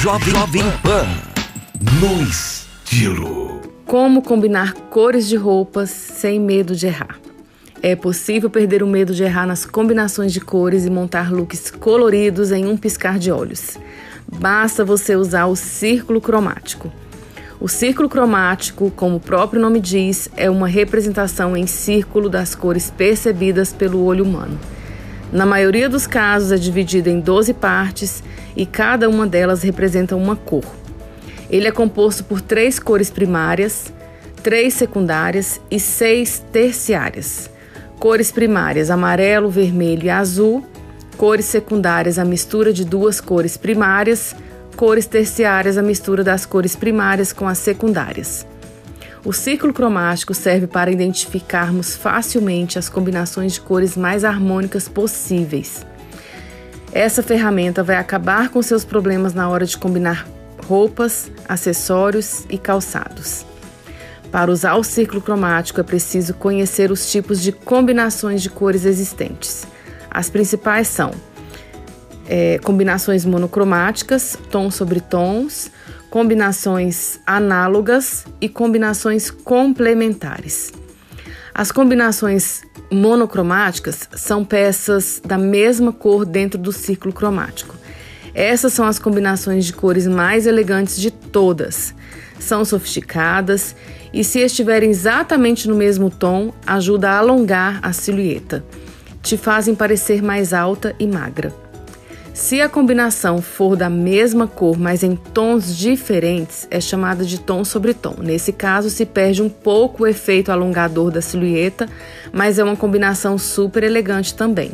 Jovem, Jovem Pan. No estilo. Como combinar cores de roupas sem medo de errar? É possível perder o medo de errar nas combinações de cores e montar looks coloridos em um piscar de olhos. Basta você usar o círculo cromático. O círculo cromático, como o próprio nome diz, é uma representação em círculo das cores percebidas pelo olho humano. Na maioria dos casos, é dividido em 12 partes e cada uma delas representa uma cor. Ele é composto por três cores primárias, três secundárias e seis terciárias. Cores primárias amarelo, vermelho e azul. Cores secundárias a mistura de duas cores primárias. Cores terciárias a mistura das cores primárias com as secundárias. O círculo cromático serve para identificarmos facilmente as combinações de cores mais harmônicas possíveis. Essa ferramenta vai acabar com seus problemas na hora de combinar roupas, acessórios e calçados. Para usar o círculo cromático é preciso conhecer os tipos de combinações de cores existentes. As principais são é, combinações monocromáticas, tons sobre tons, combinações análogas e combinações complementares. As combinações monocromáticas são peças da mesma cor dentro do círculo cromático. Essas são as combinações de cores mais elegantes de todas. São sofisticadas e, se estiverem exatamente no mesmo tom, ajuda a alongar a silhueta. Te fazem parecer mais alta e magra. Se a combinação for da mesma cor, mas em tons diferentes, é chamada de tom sobre tom. Nesse caso, se perde um pouco o efeito alongador da silhueta, mas é uma combinação super elegante também.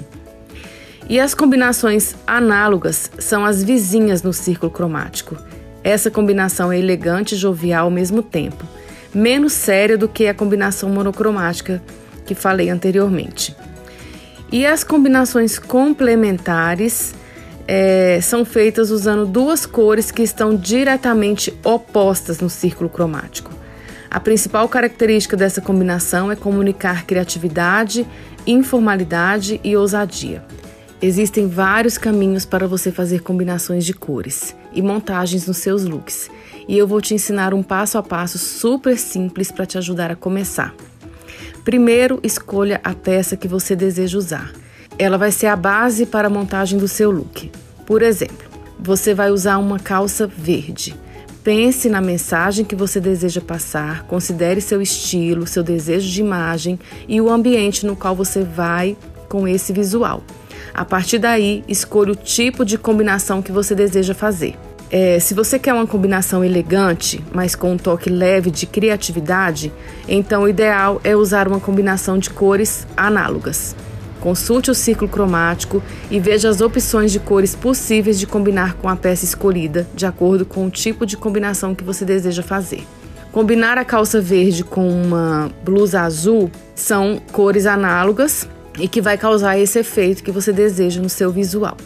E as combinações análogas são as vizinhas no círculo cromático. Essa combinação é elegante e jovial ao mesmo tempo, menos séria do que a combinação monocromática que falei anteriormente. E as combinações complementares é, são feitas usando duas cores que estão diretamente opostas no círculo cromático. A principal característica dessa combinação é comunicar criatividade, informalidade e ousadia. Existem vários caminhos para você fazer combinações de cores e montagens nos seus looks, e eu vou te ensinar um passo a passo super simples para te ajudar a começar. Primeiro, escolha a peça que você deseja usar. Ela vai ser a base para a montagem do seu look. Por exemplo, você vai usar uma calça verde. Pense na mensagem que você deseja passar, considere seu estilo, seu desejo de imagem e o ambiente no qual você vai com esse visual. A partir daí, escolha o tipo de combinação que você deseja fazer. É, se você quer uma combinação elegante, mas com um toque leve de criatividade, então o ideal é usar uma combinação de cores análogas. Consulte o círculo cromático e veja as opções de cores possíveis de combinar com a peça escolhida, de acordo com o tipo de combinação que você deseja fazer. Combinar a calça verde com uma blusa azul são cores análogas e que vai causar esse efeito que você deseja no seu visual.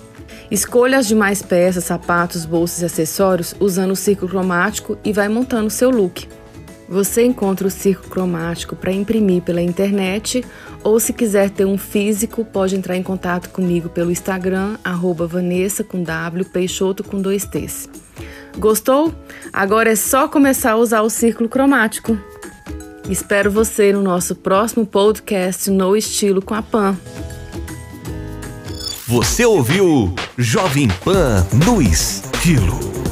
Escolha as demais peças, sapatos, bolsas e acessórios usando o círculo cromático e vai montando o seu look. Você encontra o círculo cromático para imprimir pela internet ou se quiser ter um físico, pode entrar em contato comigo pelo Instagram, arroba Vanessa com W, Peixoto com dois T's. Gostou? Agora é só começar a usar o círculo cromático. Espero você no nosso próximo podcast No Estilo com a Pan. Você ouviu Jovem Pan no Estilo.